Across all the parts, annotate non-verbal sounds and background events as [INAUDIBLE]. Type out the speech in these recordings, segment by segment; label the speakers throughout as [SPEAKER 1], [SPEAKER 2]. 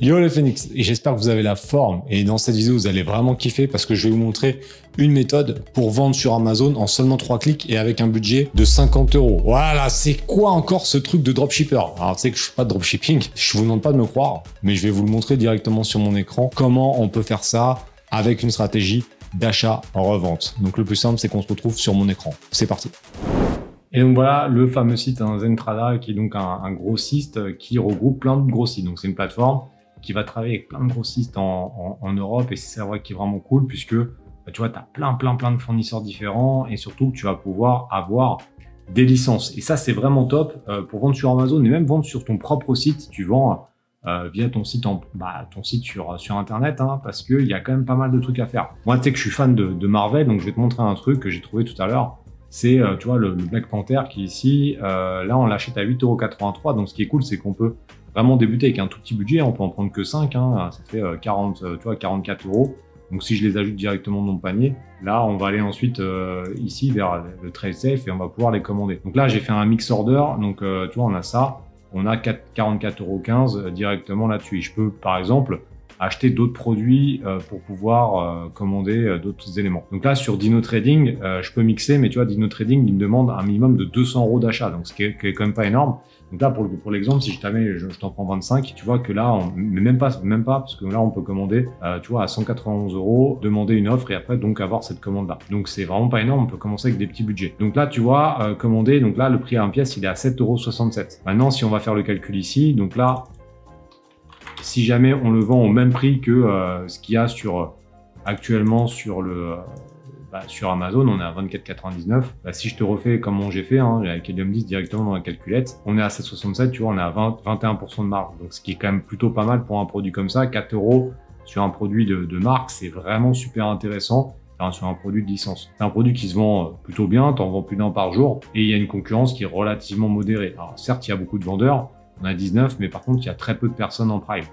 [SPEAKER 1] Yo les Phoenix, j'espère que vous avez la forme. Et dans cette vidéo, vous allez vraiment kiffer parce que je vais vous montrer une méthode pour vendre sur Amazon en seulement 3 clics et avec un budget de 50 euros. Voilà, c'est quoi encore ce truc de dropshipper? Alors, tu sais que je suis pas de dropshipping, je vous demande pas de me croire, mais je vais vous le montrer directement sur mon écran comment on peut faire ça avec une stratégie d'achat en revente. Donc le plus simple, c'est qu'on se retrouve sur mon écran. C'est parti. Et donc voilà le fameux site hein, Zentrada qui est donc un, un grossiste qui regroupe plein de grossistes. Donc c'est une plateforme qui va travailler avec plein de grossistes en, en, Europe et c'est vrai qui est vraiment cool puisque bah, tu vois, tu as plein, plein, plein de fournisseurs différents et surtout que tu vas pouvoir avoir des licences. Et ça, c'est vraiment top euh, pour vendre sur Amazon et même vendre sur ton propre site. Tu vends euh, via ton site, bah, ton site sur, sur Internet hein, parce qu'il y a quand même pas mal de trucs à faire. Moi, tu sais que je suis fan de, Marvel, donc je vais te montrer un truc que j'ai trouvé tout à l'heure. C'est, euh, tu vois, le, Black Panther qui est ici. là, on l'achète à 8,83€. Donc, ce qui est cool, c'est qu'on peut vraiment débuter avec un tout petit budget, on peut en prendre que 5, hein, ça fait 40, euh, euh, tu vois, 44 euros. Donc si je les ajoute directement dans mon panier, là on va aller ensuite euh, ici vers le trade safe et on va pouvoir les commander. Donc là j'ai fait un mix order, donc tu vois on a ça, on a 44,15 euros directement là-dessus. Je peux par exemple acheter d'autres produits pour pouvoir commander d'autres éléments. Donc là sur Dino Trading, je peux mixer, mais tu vois Dino Trading il me demande un minimum de 200 euros d'achat, donc ce qui est, qui est, quand même pas énorme. Donc là, pour, pour l'exemple, si je t'avais, je t'en prends 25, tu vois que là, on, mais même pas, même pas, parce que là, on peut commander, euh, tu vois, à 191 euros, demander une offre et après, donc, avoir cette commande-là. Donc, c'est vraiment pas énorme, on peut commencer avec des petits budgets. Donc là, tu vois, euh, commander, donc là, le prix à un pièce, il est à 7,67 euros. Maintenant, si on va faire le calcul ici, donc là, si jamais on le vend au même prix que euh, ce qu'il y a sur, actuellement sur le, bah, sur Amazon, on est à 24,99. Bah, si je te refais comme j'ai fait, hein, avec Helium 10 directement dans la calculette, on est à 7,67, tu vois, on est à 20, 21% de marge. Donc, ce qui est quand même plutôt pas mal pour un produit comme ça. 4 euros sur un produit de, marque, c'est vraiment super intéressant. Enfin, sur un produit de licence. C'est un produit qui se vend euh, plutôt bien, t'en vends plus d'un par jour, et il y a une concurrence qui est relativement modérée. Alors certes, il y a beaucoup de vendeurs, on a 19, mais par contre, il y a très peu de personnes en prime.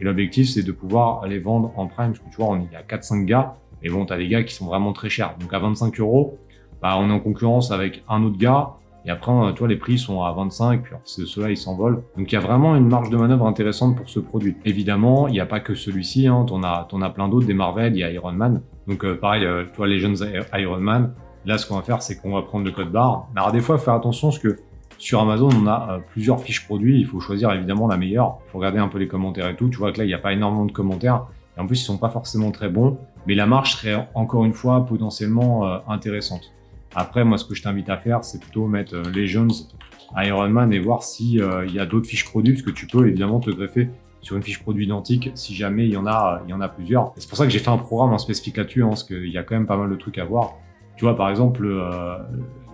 [SPEAKER 1] Et l'objectif, c'est de pouvoir les vendre en prime, parce que tu vois, on, il y a 4-5 gars, et bon, tu as des gars qui sont vraiment très chers. Donc à 25 euros, bah, on est en concurrence avec un autre gars. Et après, toi, les prix sont à 25, puis ceux-là, ils s'envolent. Donc, il y a vraiment une marge de manœuvre intéressante pour ce produit. Évidemment, il n'y a pas que celui-ci, hein. t'en as, as plein d'autres, des Marvel, il y a Iron Man. Donc, euh, pareil, euh, toi, les jeunes Iron Man, là, ce qu'on va faire, c'est qu'on va prendre le code barre. Alors, des fois, faire attention, parce que sur Amazon, on a plusieurs fiches produits. Il faut choisir évidemment la meilleure. Il faut regarder un peu les commentaires et tout. Tu vois que là, il n'y a pas énormément de commentaires. Et en plus, ils sont pas forcément très bons, mais la marge serait encore une fois potentiellement euh, intéressante. Après, moi, ce que je t'invite à faire, c'est plutôt mettre euh, Legends, Iron Man et voir s'il euh, y a d'autres fiches produits, parce que tu peux évidemment te greffer sur une fiche produit identique si jamais il y en a, il y en a plusieurs. C'est pour ça que j'ai fait un programme en spécifique là-dessus, hein, parce qu'il y a quand même pas mal de trucs à voir. Tu vois, par exemple,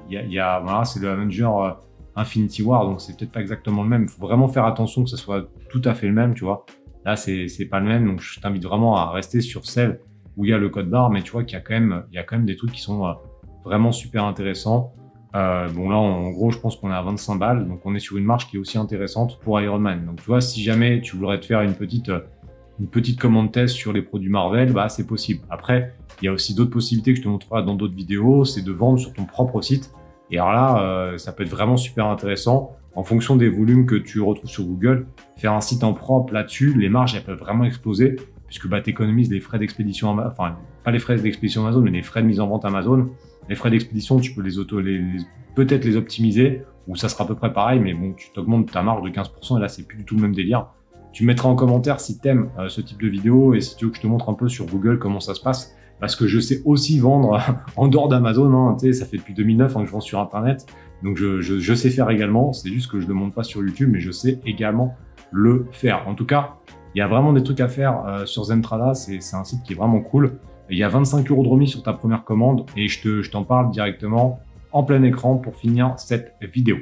[SPEAKER 1] il y a, y a voilà, c'est le Avenger Infinity War, donc c'est peut-être pas exactement le même. Faut vraiment faire attention que ce soit tout à fait le même, tu vois. Là, c'est pas le même, donc je t'invite vraiment à rester sur celle où il y a le code barre, mais tu vois qu'il y a quand même, il y a quand même des trucs qui sont euh, vraiment super intéressants. Euh, bon là, en gros, je pense qu'on est à 25 balles, donc on est sur une marge qui est aussi intéressante pour Iron Man. Donc tu vois, si jamais tu voudrais te faire une petite euh, une petite commande test sur les produits Marvel, bah c'est possible. Après, il y a aussi d'autres possibilités que je te montrerai dans d'autres vidéos, c'est de vendre sur ton propre site. Et alors là, ça peut être vraiment super intéressant en fonction des volumes que tu retrouves sur Google, faire un site en propre là-dessus, les marges elles peuvent vraiment exploser puisque bah, tu économises les frais d'expédition, enfin pas les frais d'expédition Amazon, mais les frais de mise en vente Amazon. Les frais d'expédition, tu peux les auto, les, peut-être les optimiser, ou ça sera à peu près pareil, mais bon, tu t'augmentes ta marge de 15%, et là c'est plus du tout le même délire. Tu mettras en commentaire si tu aimes euh, ce type de vidéo et si tu veux que je te montre un peu sur Google comment ça se passe, parce que je sais aussi vendre [LAUGHS] en dehors d'Amazon, hein, ça fait depuis 2009 hein, que je vends sur Internet, donc je, je, je sais faire également, c'est juste que je ne le montre pas sur YouTube, mais je sais également le faire. En tout cas, il y a vraiment des trucs à faire euh, sur Zentrada, c'est un site qui est vraiment cool. Il y a 25 euros de remise sur ta première commande et je t'en parle directement en plein écran pour finir cette vidéo.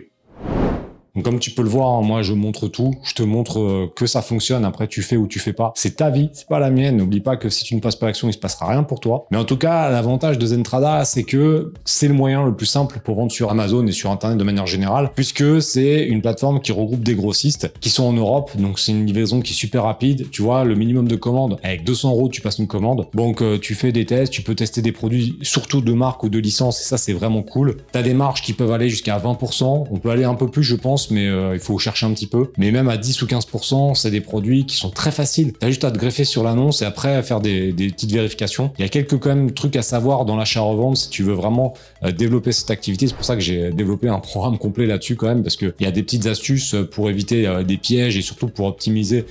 [SPEAKER 1] Donc comme tu peux le voir, hein, moi je montre tout, je te montre euh, que ça fonctionne, après tu fais ou tu fais pas. C'est ta vie, c'est pas la mienne. N'oublie pas que si tu ne passes pas l'action, il se passera rien pour toi. Mais en tout cas, l'avantage de Zentrada, c'est que c'est le moyen le plus simple pour vendre sur Amazon et sur Internet de manière générale, puisque c'est une plateforme qui regroupe des grossistes qui sont en Europe, donc c'est une livraison qui est super rapide. Tu vois, le minimum de commandes, avec 200 euros, tu passes une commande. Donc euh, tu fais des tests, tu peux tester des produits, surtout de marque ou de licence, et ça c'est vraiment cool. Tu as des marges qui peuvent aller jusqu'à 20%, on peut aller un peu plus, je pense mais euh, il faut chercher un petit peu. Mais même à 10 ou 15%, c'est des produits qui sont très faciles. T'as juste à te greffer sur l'annonce et après faire des, petites vérifications. Il y a quelques quand même trucs à savoir dans l'achat-revente si tu veux vraiment euh, développer cette activité. C'est pour ça que j'ai développé un programme complet là-dessus quand même, parce qu'il y a des petites astuces pour éviter euh, des pièges et surtout pour optimiser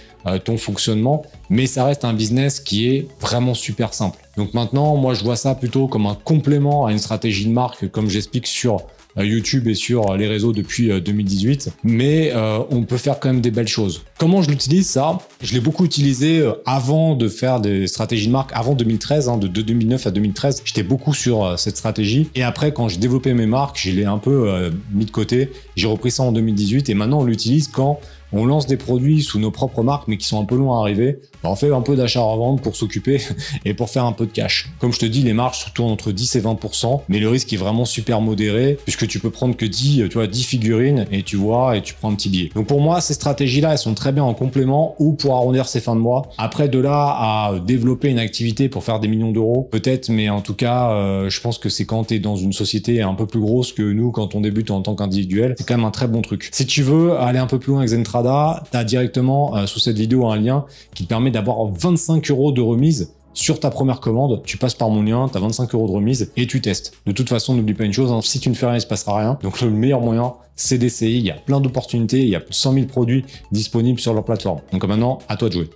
[SPEAKER 1] ton fonctionnement. Mais ça reste un business qui est vraiment super simple. Donc maintenant, moi, je vois ça plutôt comme un complément à une stratégie de marque, comme j'explique sur euh, YouTube et sur les réseaux depuis 2018, euh, mais euh, on peut faire quand même des belles choses. Comment je l'utilise ça? Je l'ai beaucoup utilisé avant de faire des stratégies de marque, avant 2013, hein, de 2009 à 2013. J'étais beaucoup sur cette stratégie. Et après, quand j'ai développé mes marques, je l'ai un peu mis de côté. J'ai repris ça en 2018 et maintenant on l'utilise quand on lance des produits sous nos propres marques mais qui sont un peu loin à arriver, bah, on fait un peu d'achat à vendre pour s'occuper [LAUGHS] et pour faire un peu de cash. Comme je te dis, les marges surtout entre 10 et 20%, mais le risque est vraiment super modéré puisque tu peux prendre que 10, tu vois, 10 figurines et tu vois et tu prends un petit billet. Donc pour moi, ces stratégies-là, elles sont très bien en complément ou pour arrondir ses fins de mois. Après de là à développer une activité pour faire des millions d'euros, peut-être, mais en tout cas, euh, je pense que c'est quand tu es dans une société un peu plus grosse que nous quand on débute en tant qu'individuel, c'est quand même un très bon truc. Si tu veux aller un peu plus loin avec Zentra tu as directement euh, sous cette vidéo un lien qui te permet d'avoir 25 euros de remise sur ta première commande, tu passes par mon lien, tu as 25 euros de remise et tu testes. De toute façon, n'oublie pas une chose, hein, si tu ne fais rien, il ne se passera rien. Donc le meilleur moyen, c'est d'essayer. Il y a plein d'opportunités, il y a plus de 100 000 produits disponibles sur leur plateforme. Donc maintenant, à toi de jouer.